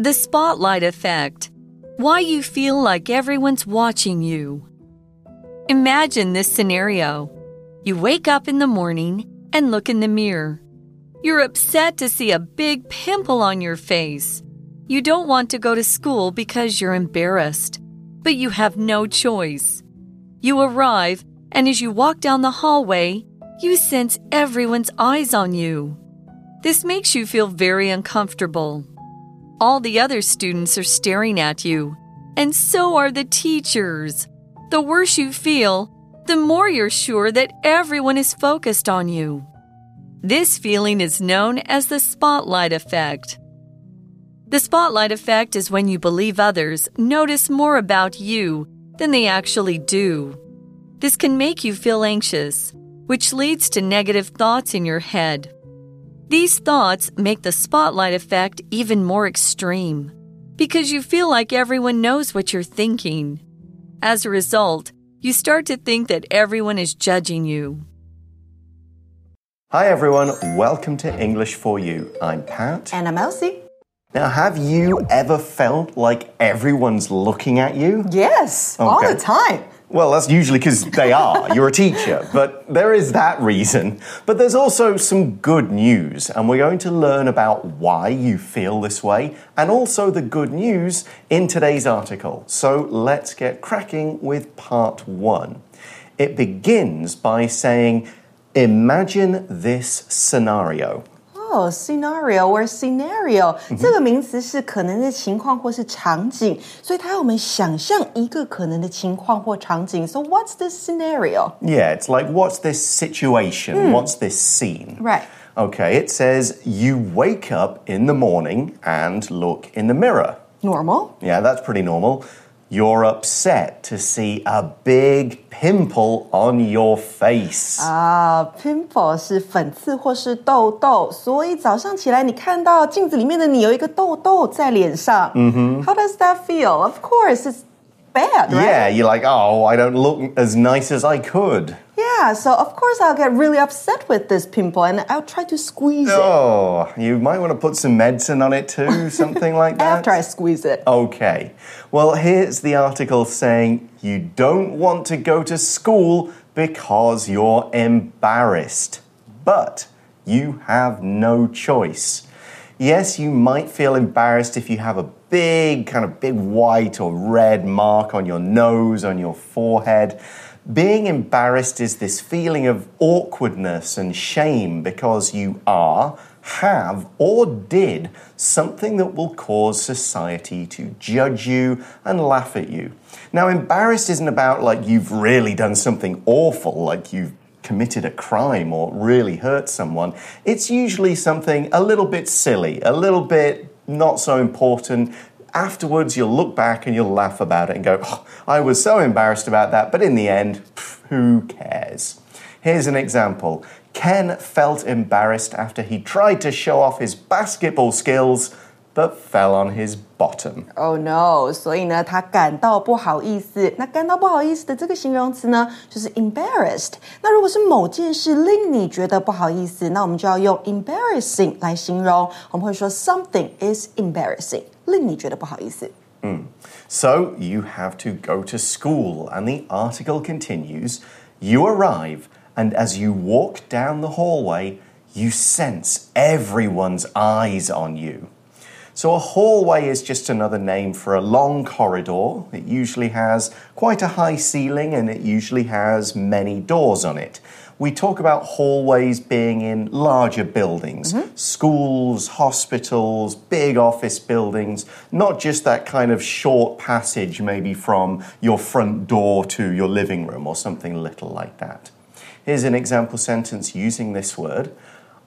The spotlight effect. Why you feel like everyone's watching you. Imagine this scenario. You wake up in the morning and look in the mirror. You're upset to see a big pimple on your face. You don't want to go to school because you're embarrassed, but you have no choice. You arrive, and as you walk down the hallway, you sense everyone's eyes on you. This makes you feel very uncomfortable. All the other students are staring at you, and so are the teachers. The worse you feel, the more you're sure that everyone is focused on you. This feeling is known as the spotlight effect. The spotlight effect is when you believe others notice more about you than they actually do. This can make you feel anxious, which leads to negative thoughts in your head. These thoughts make the spotlight effect even more extreme because you feel like everyone knows what you're thinking. As a result, you start to think that everyone is judging you. Hi everyone, welcome to English for You. I'm Pat. And I'm Elsie. Now, have you ever felt like everyone's looking at you? Yes, all the time. Well, that's usually because they are. You're a teacher. But there is that reason. But there's also some good news, and we're going to learn about why you feel this way and also the good news in today's article. So let's get cracking with part one. It begins by saying, Imagine this scenario. 哦、s c e n a r i o or scenario、这个名词是可能的情况或是场景，所以它要我们想象一个可能的情况或场景。So what's the scenario? Yeah, it's like, what's this situation? What's this scene? Right. Okay, it says you wake up in the morning and look in the mirror. Normal. Yeah, that's pretty normal. You're upset to see a big pimple on your face. 啊、p i m p l e 是粉刺或是痘痘，所以早上起来你看到镜子里面的你有一个痘痘在脸上。嗯哼。How does that feel? Of course, it's bad, right? Yeah, you're like, oh, I don't look as nice as I could. Yeah, so of course I'll get really upset with this pimple and I'll try to squeeze it Oh, you might want to put some medicine on it too, something like that. after I squeeze it. Okay. Well, here's the article saying you don't want to go to school because you're embarrassed. But you have no choice. Yes, you might feel embarrassed if you have a big, kind of big white or red mark on your nose, on your forehead. Being embarrassed is this feeling of awkwardness and shame because you are, have, or did something that will cause society to judge you and laugh at you. Now, embarrassed isn't about like you've really done something awful, like you've committed a crime or really hurt someone. It's usually something a little bit silly, a little bit not so important. Afterwards, you'll look back and you'll laugh about it and go, oh, I was so embarrassed about that, but in the end, who cares? Here's an example Ken felt embarrassed after he tried to show off his basketball skills but fell on his bottom. Oh no！所以呢，他感到不好意思。那感到不好意思的这个形容词呢，就是 embarrassed。那如果是某件事令你觉得不好意思，那我们就要用 embarrassing 来形容。我们会说 something is embarrassing，令你觉得不好意思。 So you have to go to school, and the article continues. You arrive, and as you walk down the hallway, you sense everyone's eyes on you. So, a hallway is just another name for a long corridor. It usually has quite a high ceiling and it usually has many doors on it. We talk about hallways being in larger buildings, mm-hmm. schools, hospitals, big office buildings, not just that kind of short passage, maybe from your front door to your living room or something little like that. Here's an example sentence using this word.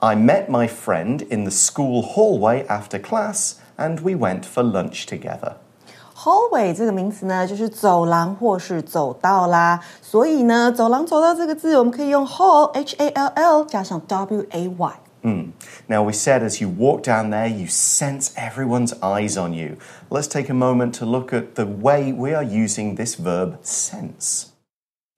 I met my friend in the school hallway after class and we went for lunch together. Hallway 这个名词呢，就是走廊或是走道啦。所以呢，走廊走道这个字，我们可以用 hall h a l l 加上 w a y。 Now, we said as you walk down there, you sense everyone's eyes on you. Let's take a moment to look at the way we are using this verb sense.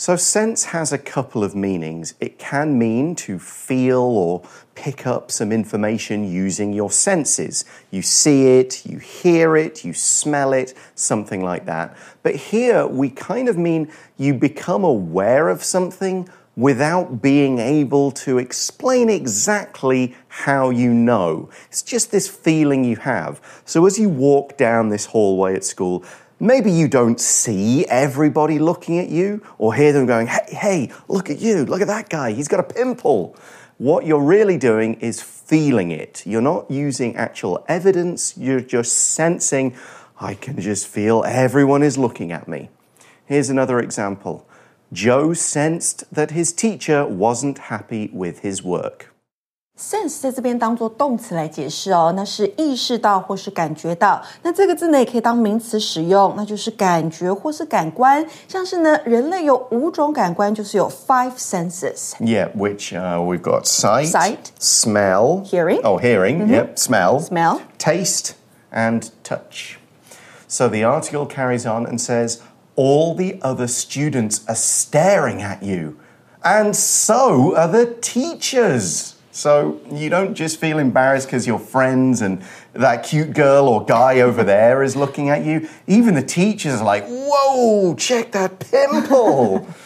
So, sense has a couple of meanings. It can mean to feel or pick up some information using your senses. You see it, you hear it, you smell it, something like that. But here we kind of mean you become aware of something without being able to explain exactly how you know. It's just this feeling you have. So as you walk down this hallway at school, Maybe you don't see everybody looking at you or hear them going, hey, hey, look at you, look at that guy, he's got a pimple. What you're really doing is feeling it. You're not using actual evidence, you're just sensing, I can just feel everyone is looking at me. Here's another example Joe sensed that his teacher wasn't happy with his work sense 在这边当做动词来解释哦，那是意识到或是感觉到。那这个字呢也可以当名词使用，那就是感觉或是感官。像是呢，人类有五种感官，就是有 five senses。 Yeah, which uh, we've got sight, Sight. smell, Hearing. Oh, hearing. Yep, smell, Smell. taste, and touch. So the article carries on and says, all the other students are staring at you, and so are the teachers. So you don't just feel embarrassed because your friends and that cute girl or guy over there is looking at you. Even the teachers are like, whoa, check that pimple.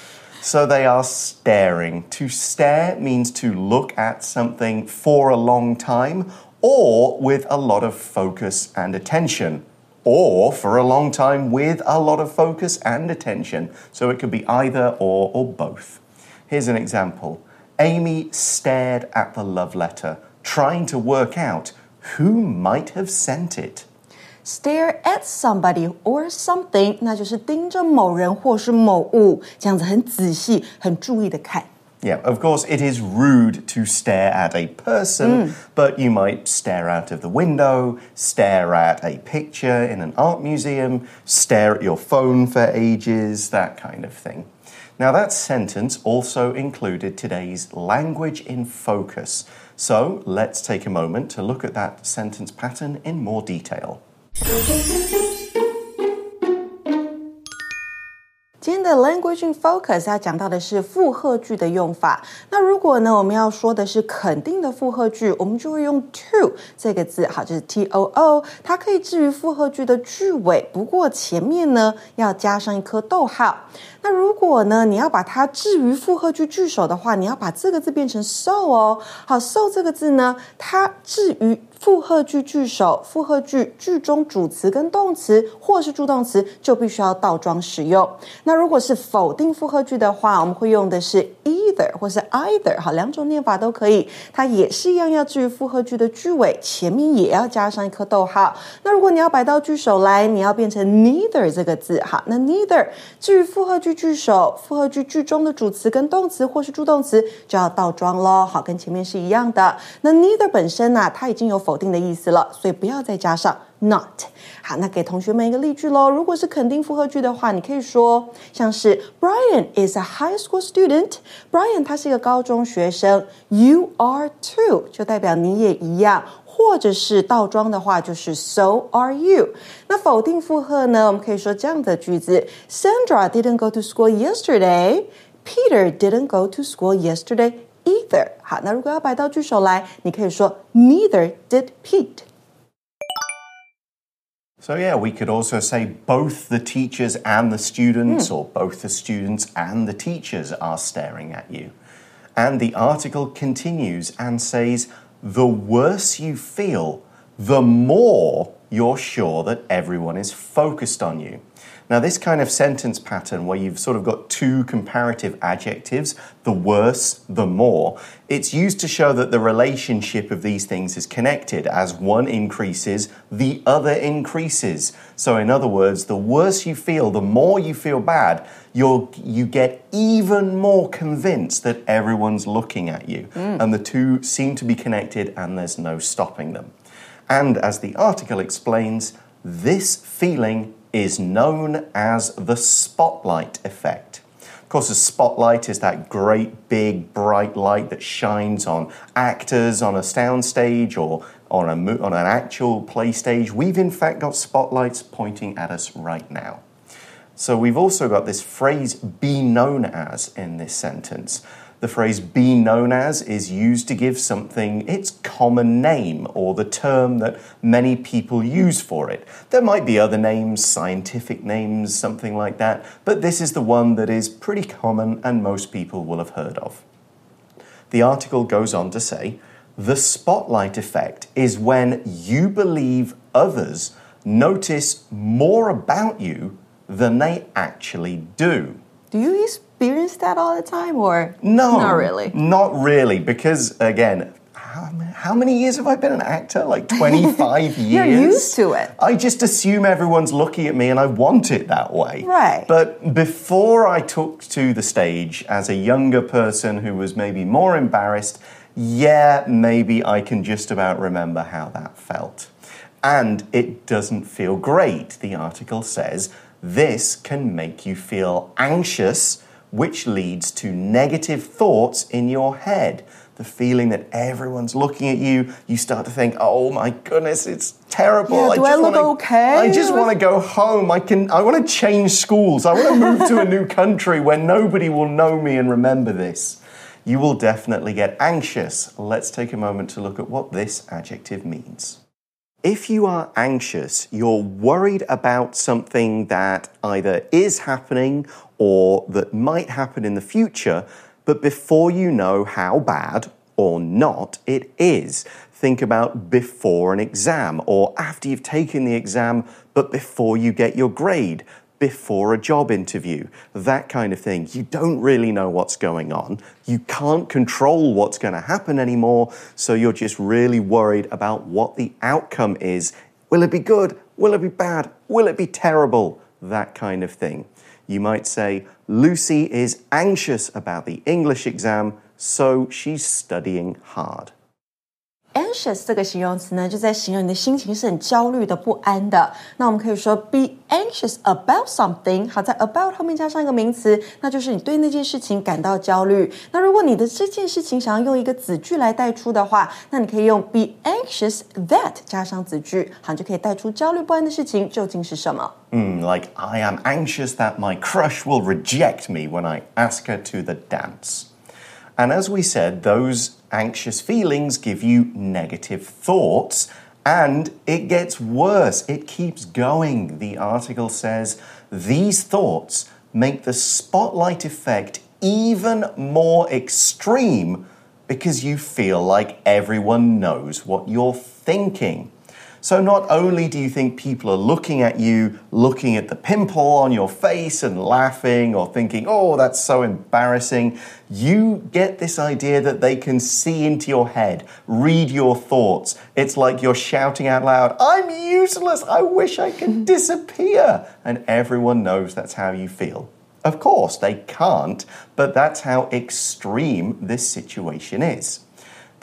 So they are staring. To stare means to look at something for a long time or with a lot of focus and attention. Or for a long time with a lot of focus and attention. So it could be either or or both. Here's an example Amy stared at the love letter, trying to work out who might have sent it. Stare at somebody or something，那就是盯着某人或是某物，这样子很仔细、很注意的看。 Yeah, of course, it is rude to stare at a person, but you might stare out of the window, stare at a picture in an art museum, stare at your phone for ages, that kind of thing. Now, that sentence also included today's language in focus. So, let's take a moment to look at that sentence pattern in more detail. 今天的 language in focus 要讲到的是复合句的用法。那如果呢，我们要说的是肯定的复合句，我们就会用 to 这个字，好，就是 t o o，它可以置于复合句的句尾，不过前面呢要加上一颗逗号。那如果呢，你要把它置于复合句句首的话，你要把这个字变成 so 哦。好，so 这个字呢，它置于复合句句首，复合句句中主词跟动词或是助动词就必须要倒装使用。那如果是否定复合句的话，我们会用的是 either 或是 either，好，两种念法都可以。它也是一样要置于复合句的句尾，前面也要加上一颗逗号。那如果你要摆到句首来，你要变成 neither 这个字，好，那 neither 至于复合句句首，复合句句中的主词跟动词或是助动词就要倒装喽，好，跟前面是一样的。那 neither 本身呢、它已经有否定的意思了，所以不要再加上 not。好，那给同学们一个例句喽。如果是肯定复合句的话，你可以说像是 Brian is a high school student。Brian 他是一个高中学生，You are too 就代表你也一样。或者是倒装的话，就是 So are you。那否定复合呢？我们可以说这样的句子：Sandra didn't go to school yesterday. Peter didn't go to school yesterday either. 好，那如果要摆到句首来，你可以说 Neither did Pete. So, yeah, we could also say both the teachers and the students, or both the students and the teachers are staring at you. And the article continues and says, the worse you feel, the more you're sure that everyone is focused on you. Now, this kind of sentence pattern where you've sort of got two comparative adjectives, the worse, the more, it's used to show that the relationship of these things is connected. As one increases, the other increases. So, in other words, the worse you feel, the more you feel bad, you're, you get even more convinced that everyone's looking at you. Mm. And the two seem to be connected, and there's no stopping them. And as the article explains, this feeling is known as the spotlight effect. Of course, the spotlight is that great big bright light that shines on actors on a soundstage or on, a, on an actual play stage. We've in fact got spotlights pointing at us right now. So we've also got this phrase be known as in this sentence. The phrase be known as is used to give something its common name or the term that many people use for it. There might be other names, scientific names, something like that, but this is the one that is pretty common and most people will have heard of. The article goes on to say the spotlight effect is when you believe others notice more about you than they actually do. Do you experience that all the time or No. Not really. Not really, because again, how, how many years have I been an actor? Like 25 years? You're used to it. I just assume everyone's looking at me and I want it that way. Right. But before I took to the stage as a younger person who was maybe more embarrassed, yeah, maybe I can just about remember how that felt. And it doesn't feel great, the article says. This can make you feel anxious, which leads to negative thoughts in your head. The feeling that everyone's looking at you, you start to think, "Oh my goodness, it's terrible." Yeah, do I just look wanna- okay? I just want to go home. I can. I want to change schools. I want to move to a new country where nobody will know me and remember this. You will definitely get anxious. Let's take a moment to look at what this adjective means. If you are anxious, you're worried about something that either is happening or that might happen in the future, but before you know how bad or not it is. Think about before an exam or after you've taken the exam, but before you get your grade before a job interview, that kind of thing. You don't really know what's going on. You can't control what's going to happen anymore, so you're just really worried about what the outcome is. Will it be good? Will it be bad? Will it be terrible? That kind of thing. You might say, Lucy is anxious about the English exam, so she's studying hard anxious 这个形容词呢，就在形容你的心情是很焦虑的、不安的。那我们可以说 be anxious about something。好，在 about 后面加上一个名词，那就是你对那件事情感到焦虑。那如果你的这件事情想要用一个子句来带出的话，那你可以用 be anxious that 加上子句，好，你就可以带出焦虑不安的事情究竟是什么。 Mm, like, I am anxious that my crush will reject me when I ask her to the dance. And as we said, those anxious feelings give you negative thoughts, and it gets worse. It keeps going. The article says these thoughts make the spotlight effect even more extreme because you feel like everyone knows what you're thinking. So, not only do you think people are looking at you, looking at the pimple on your face and laughing or thinking, oh, that's so embarrassing, you get this idea that they can see into your head, read your thoughts. It's like you're shouting out loud, I'm useless, I wish I could disappear. And everyone knows that's how you feel. Of course, they can't, but that's how extreme this situation is.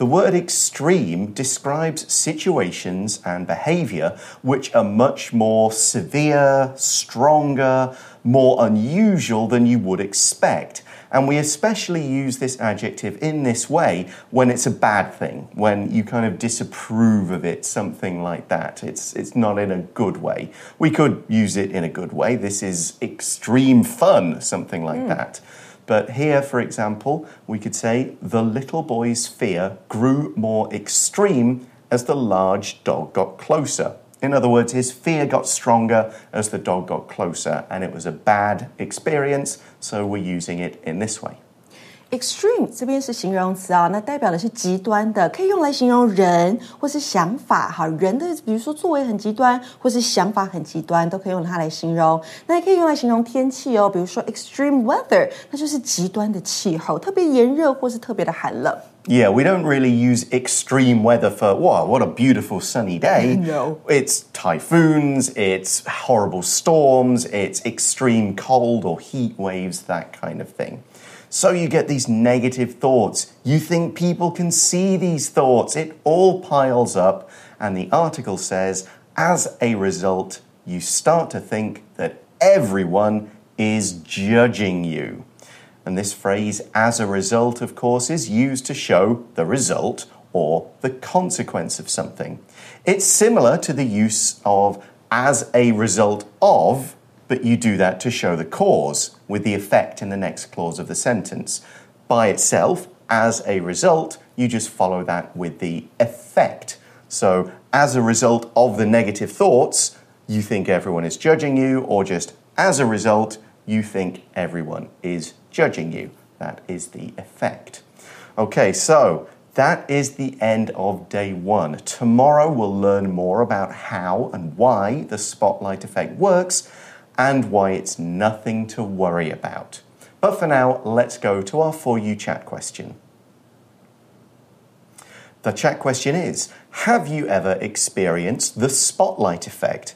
The word extreme describes situations and behavior which are much more severe, stronger, more unusual than you would expect. And we especially use this adjective in this way when it's a bad thing, when you kind of disapprove of it, something like that. It's, it's not in a good way. We could use it in a good way. This is extreme fun, something like hmm. that. But here, for example, we could say the little boy's fear grew more extreme as the large dog got closer. In other words, his fear got stronger as the dog got closer, and it was a bad experience, so we're using it in this way Extreme 这边是形容词啊，那代表的是极端的，可以用来形容人或是想法。哈，人的比如说作为很极端，或是想法很极端，都可以用它来形容。那也可以用来形容天气哦，比如说 extreme weather，那就是极端的气候，特别炎热或是特别的寒冷。 Yeah, we don't really use extreme weather for, wow, what a beautiful sunny day. No. It's typhoons, it's horrible storms, it's extreme cold or heat waves, that kind of thing. So you get these negative thoughts. You think people can see these thoughts. It all piles up. And the article says, as a result, you start to think that everyone is judging you. And this phrase, as a result, of course, is used to show the result or the consequence of something. It's similar to the use of as a result of but you do that to show the cause with the effect in the next clause of the sentence. By itself, as a result, you just follow that with the effect. So, as a result of the negative thoughts, you think everyone is judging you, or just as a result, you think everyone is judging you. That is the effect. Okay, so that is the end of day one. Tomorrow we'll learn more about how and why the spotlight effect works and why it's nothing to worry about. But for now, let's go to our For You chat question. The chat question is Have you ever experienced the spotlight effect?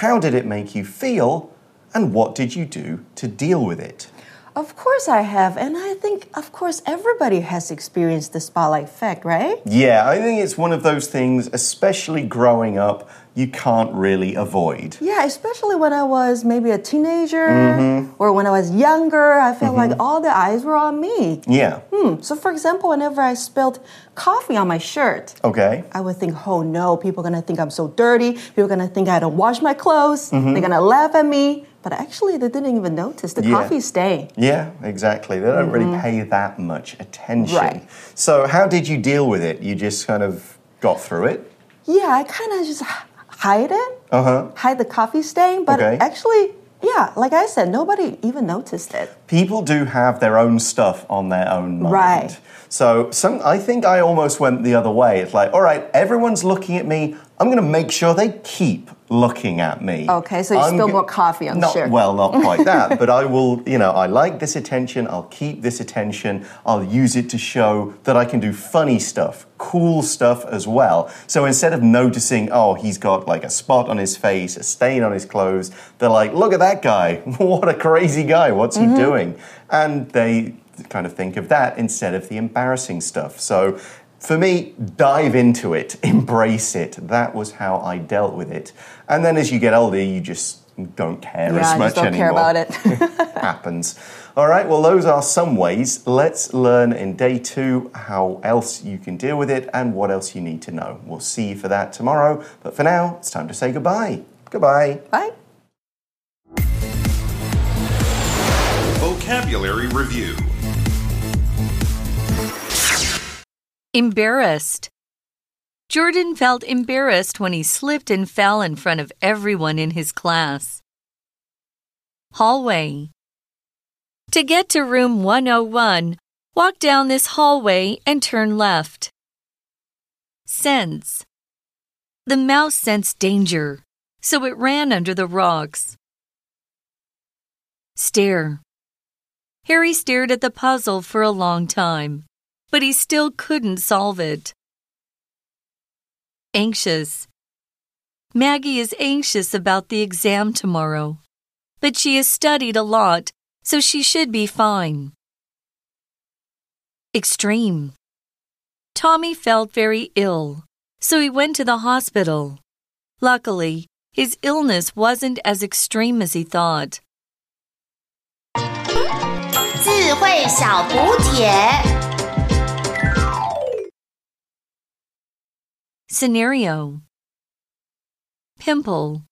How did it make you feel? And what did you do to deal with it? Of course I have, and I think, of course, everybody has experienced the spotlight effect, right? Yeah, I think it's one of those things, especially growing up, you can't really avoid. Yeah, especially when I was maybe a teenager mm-hmm. or when I was younger, I felt like mm-hmm. all the eyes were on me. Yeah. Hmm. So, for example, whenever I spilled coffee on my shirt, Okay. I would think, oh no, people are gonna think I'm so dirty. People are gonna think I don't wash my clothes. Mm-hmm. They're gonna laugh at me. But actually, they didn't even notice the Yeah. coffee stain. Yeah, exactly. They don't really pay that much attention. Right. So, how did you deal with it? You just kind of got through it? Yeah, I kind of just hide it, Uh huh. hide the coffee stain. But Okay. actually, yeah, like I said, nobody even noticed it. People do have their own stuff on their own mind. Right. So some I think I almost went the other way. It's like, all right, everyone's looking at me. I'm going to make sure they keep looking at me. Okay, so you I'm spill more coffee on the Not- shirt. Well, not quite that, but I will, you know, I like this attention. I'll keep this attention. I'll use it to show that I can do funny stuff, cool stuff as well. So instead of noticing, oh, he's got like a spot on his face, a stain on his clothes, they're like, look at that guy. what a crazy guy. What's Mm-hmm. he doing? And they kind of think of that instead of the embarrassing stuff. So for me, dive into it, embrace it. That was how I dealt with it. And then as you get older, you just don't care yeah, as I much just don't anymore. care about it. Happens. All right, well, those are some ways. Let's learn in day two how else you can deal with it and what else you need to know. We'll see you for that tomorrow. But for now, it's time to say goodbye. Goodbye. Bye. Vocabulary Review Embarrassed. Jordan felt embarrassed when he slipped and fell in front of everyone in his class. Hallway. To get to room 101, walk down this hallway and turn left. Sense. The mouse sensed danger, so it ran under the rocks. Stare. Harry stared at the puzzle for a long time but he still couldn't solve it. Anxious. Maggie is anxious about the exam tomorrow, but she has studied a lot, so she should be fine. Extreme. Tommy felt very ill, so he went to the hospital. Luckily, his illness wasn't as extreme as he thought. 智慧小补帖。 Scenario. Pimple